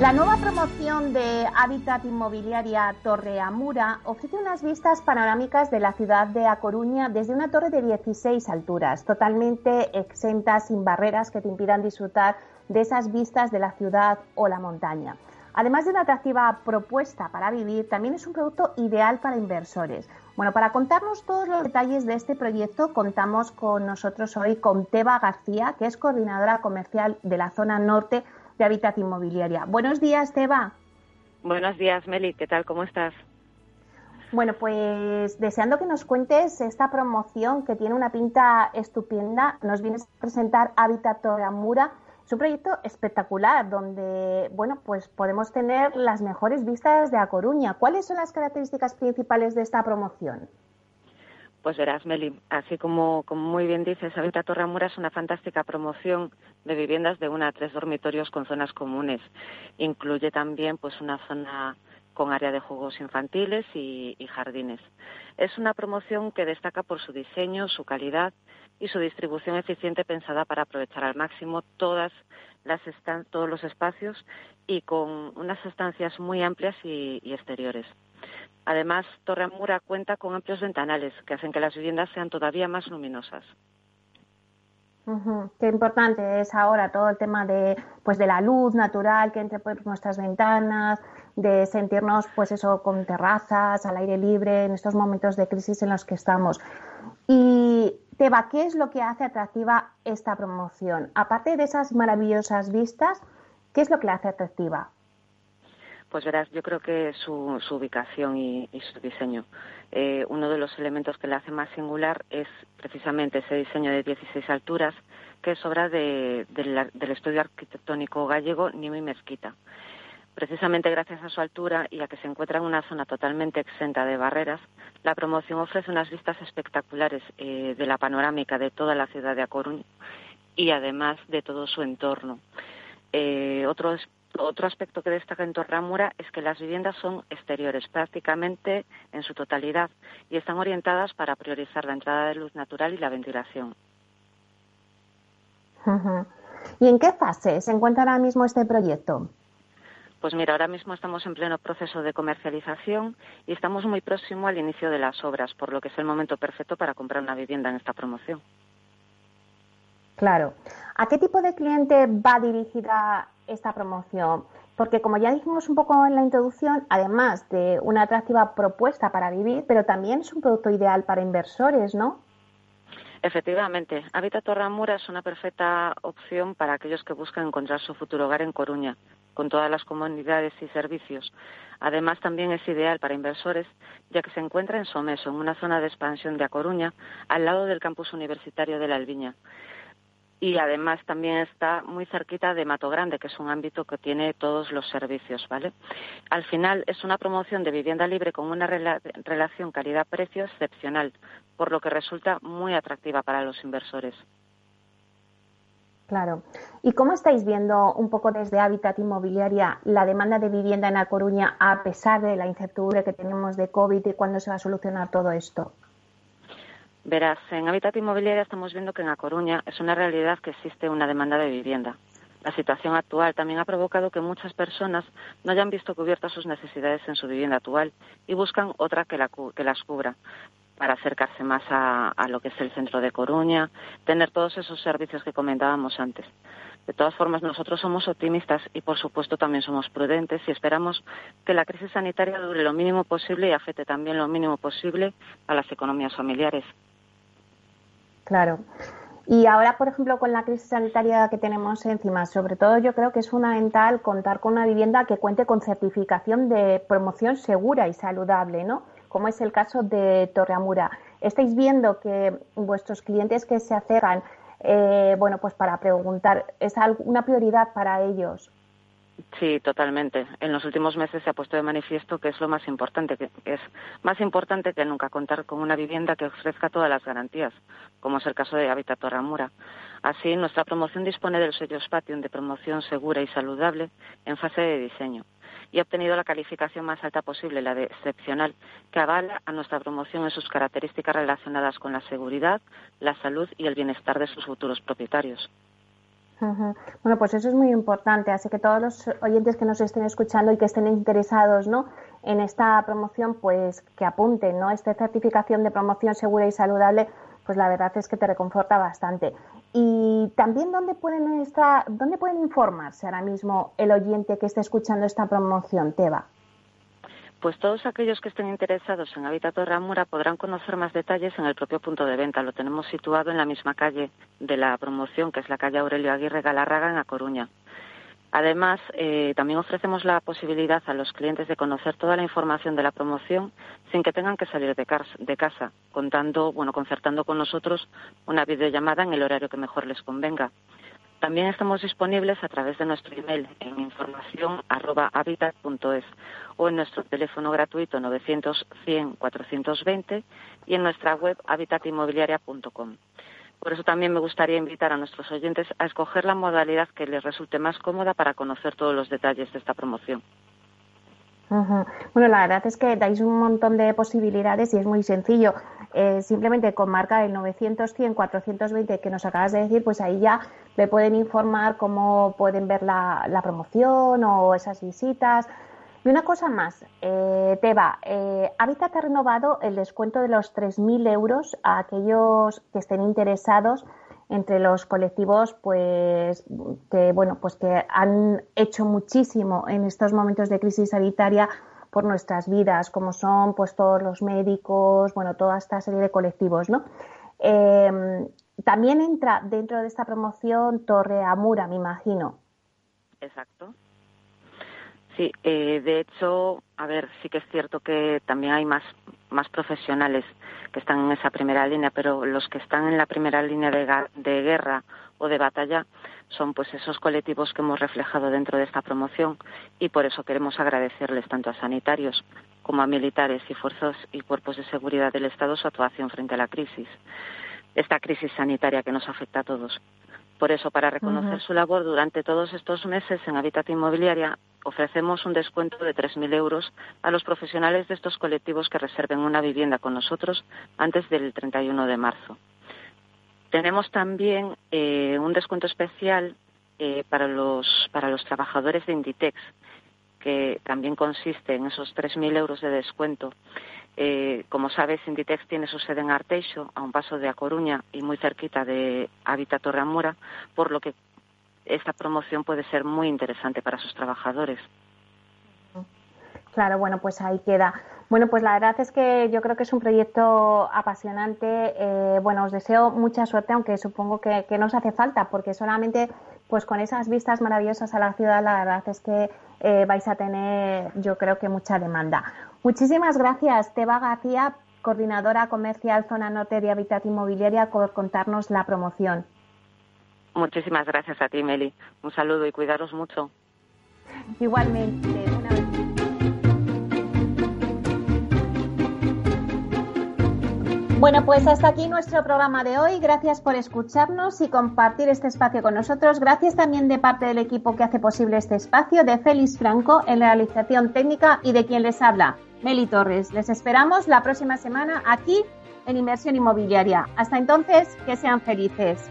La nueva promoción de Hábitat Inmobiliaria Torre Amura ofrece unas vistas panorámicas de la ciudad de A Coruña desde una torre de 16 alturas, totalmente exenta, sin barreras que te impidan disfrutar de esas vistas de la ciudad o la montaña. Además de una atractiva propuesta para vivir, también es un producto ideal para inversores. Bueno, para contarnos todos los detalles de este proyecto, contamos con nosotros hoy con Teba García, que es coordinadora comercial de la zona norte de Habitat Inmobiliaria. Buenos días, Teba. Buenos días, Meli. ¿Qué tal? ¿Cómo estás? Bueno, pues deseando que nos cuentes esta promoción que tiene una pinta estupenda. Nos vienes a presentar Habitat Toramura. Es un proyecto espectacular donde, bueno, pues podemos tener las mejores vistas de A Coruña. ¿Cuáles son las características principales de esta promoción? Pues verás, Meli, así como, como muy bien dices, Habitat Torramura es una fantástica promoción de viviendas de una a tres dormitorios con zonas comunes. Incluye también pues una zona con área de juegos infantiles y, jardines. Es una promoción que destaca por su diseño, su calidad y su distribución eficiente pensada para aprovechar al máximo todas las todos los espacios y con unas estancias muy amplias y exteriores. Además, Torre cuenta con amplios ventanales que hacen que las viviendas sean todavía más luminosas. Qué importante es ahora todo el tema de, pues, de la luz natural que entre por nuestras ventanas, de sentirnos, pues eso, con terrazas, al aire libre, en estos momentos de crisis en los que estamos. Y Teba, ¿qué es lo que hace atractiva esta promoción? Aparte de esas maravillosas vistas, ¿qué es lo que la hace atractiva? Pues verás, yo creo que su, su ubicación y, su diseño. Eh, uno de los elementos que la hace más singular es precisamente ese diseño de 16 alturas, que es obra del estudio arquitectónico gallego Nimi Mezquita. Precisamente gracias a su altura y a que se encuentra en una zona totalmente exenta de barreras, la promoción ofrece unas vistas espectaculares eh, de la panorámica de toda la ciudad de A Coruña y además de todo su entorno. Eh, otro otro aspecto que destaca en Torramura es que las viviendas son exteriores prácticamente en su totalidad y están orientadas para priorizar la entrada de luz natural y la ventilación. ¿Y en qué fase se encuentra ahora mismo este proyecto? Pues mira, ahora mismo estamos en pleno proceso de comercialización y estamos muy próximo al inicio de las obras, por lo que es el momento perfecto para comprar una vivienda en esta promoción. Claro. ¿A qué tipo de cliente va dirigida esta promoción? Porque como ya dijimos un poco en la introducción, además de una atractiva propuesta para vivir, pero también es un producto ideal para inversores, ¿no? Efectivamente, Habitat Torramura es una perfecta opción para aquellos que buscan encontrar su futuro hogar en Coruña, con todas las comunidades y servicios. Además, también es ideal para inversores, ya que se encuentra en Someso, en una zona de expansión de A Coruña, al lado del campus universitario de La Albiña y además también está muy cerquita de Mato Grande, que es un ámbito que tiene todos los servicios, ¿vale? Al final es una promoción de vivienda libre con una relación calidad-precio excepcional, por lo que resulta muy atractiva para los inversores. Claro. ¿Y cómo estáis viendo un poco desde Hábitat Inmobiliaria la demanda de vivienda en La Coruña a pesar de la incertidumbre que tenemos de COVID y cuándo se va a solucionar todo esto? Verás, en Habitat Inmobiliaria estamos viendo que en A Coruña es una realidad que existe una demanda de vivienda. La situación actual también ha provocado que muchas personas no hayan visto cubiertas sus necesidades en su vivienda actual y buscan otra que, las cubra para acercarse más a, lo que es el centro de Coruña, tener todos esos servicios que comentábamos antes. De todas formas, nosotros somos optimistas y, por supuesto, también somos prudentes y esperamos que la crisis sanitaria dure lo mínimo posible y afecte también lo mínimo posible a las economías familiares. Claro. Y ahora, por ejemplo, con la crisis sanitaria que tenemos encima, sobre todo yo creo que es fundamental contar con una vivienda que cuente con certificación de promoción segura y saludable, ¿no? Como es el caso de Torreamura. Estáis viendo que vuestros clientes que se acercan, eh, bueno, pues para preguntar, ¿es una prioridad para ellos? Sí, totalmente. En los últimos meses se ha puesto de manifiesto que es lo más importante, que es más importante que nunca contar con una vivienda que ofrezca todas las garantías, como es el caso de Habitat Torramura. Así, nuestra promoción dispone del sello Spatium de promoción segura y saludable en fase de diseño y ha obtenido la calificación más alta posible, la de excepcional, que avala a nuestra promoción en sus características relacionadas con la seguridad, la salud y el bienestar de sus futuros propietarios. Bueno, pues eso es muy importante. Así que todos los oyentes que nos estén escuchando y que estén interesados ¿no? en esta promoción, pues que apunten, ¿no? Esta certificación de promoción segura y saludable, pues la verdad es que te reconforta bastante. Y también, ¿dónde pueden, estar, dónde pueden informarse ahora mismo el oyente que esté escuchando esta promoción, Teba? Pues todos aquellos que estén interesados en Habitat Ramura podrán conocer más detalles en el propio punto de venta. Lo tenemos situado en la misma calle de la promoción, que es la calle Aurelio Aguirre Galarraga, en A Coruña. Además, eh, también ofrecemos la posibilidad a los clientes de conocer toda la información de la promoción sin que tengan que salir de, de casa, contando, bueno, concertando con nosotros una videollamada en el horario que mejor les convenga. También estamos disponibles a través de nuestro email en información@habitat.es o en nuestro teléfono gratuito 900 100 420 y en nuestra web habitatinmobiliaria.com. Por eso también me gustaría invitar a nuestros oyentes a escoger la modalidad que les resulte más cómoda para conocer todos los detalles de esta promoción. Bueno, la verdad es que dais un montón de posibilidades y es muy sencillo. Eh, simplemente con marca el 900, 100, 420 que nos acabas de decir, pues ahí ya le pueden informar cómo pueden ver la, promoción o esas visitas. Y una cosa más, eh, Teba, eh, Habitat ha renovado el descuento de los 3.000 euros a aquellos que estén interesados entre los colectivos pues que bueno pues que han hecho muchísimo en estos momentos de crisis sanitaria por nuestras vidas como son pues todos los médicos bueno toda esta serie de colectivos no em, también entra dentro de esta promoción Torre Amura me imagino. Exacto sí eh, de hecho a ver sí que es cierto que también hay más más profesionales que están en esa primera línea, pero los que están en la primera línea de, guerra o de batalla son pues esos colectivos que hemos reflejado dentro de esta promoción y por eso queremos agradecerles tanto a sanitarios como a militares y fuerzas y cuerpos de seguridad del Estado su actuación frente a la crisis, esta crisis sanitaria que nos afecta a todos. Por eso, para reconocer su labor durante todos estos meses en Habitat Inmobiliaria, ofrecemos un descuento de 3.000 euros a los profesionales de estos colectivos que reserven una vivienda con nosotros antes del 31 de marzo. Tenemos también eh, un descuento especial eh, para, los, para los trabajadores de Inditex, que también consiste en esos 3.000 euros de descuento. Eh, como sabes, Inditex tiene su sede en Arteixo, a un paso de A Coruña y muy cerquita de Habitat Torreamura, por lo que esta promoción puede ser muy interesante para sus trabajadores. Claro, bueno, pues ahí queda. Bueno, pues la verdad es que yo creo que es un proyecto apasionante. Eh, bueno, os deseo mucha suerte, aunque supongo que, que nos hace falta, porque solamente pues con esas vistas maravillosas a la ciudad, la verdad es que eh, vais a tener, yo creo que mucha demanda. Muchísimas gracias, Teba García, coordinadora comercial Zona Norte de Habitat Inmobiliaria, por contarnos la promoción. Muchísimas gracias a ti, Meli. Un saludo y cuidaros mucho. Igualmente. Bueno, pues hasta aquí nuestro programa de hoy. Gracias por escucharnos y compartir este espacio con nosotros. Gracias también de parte del equipo que hace posible este espacio, de Félix Franco en la realización técnica y de quien les habla, Meli Torres. Les esperamos la próxima semana aquí en Inversión Inmobiliaria. Hasta entonces, que sean felices.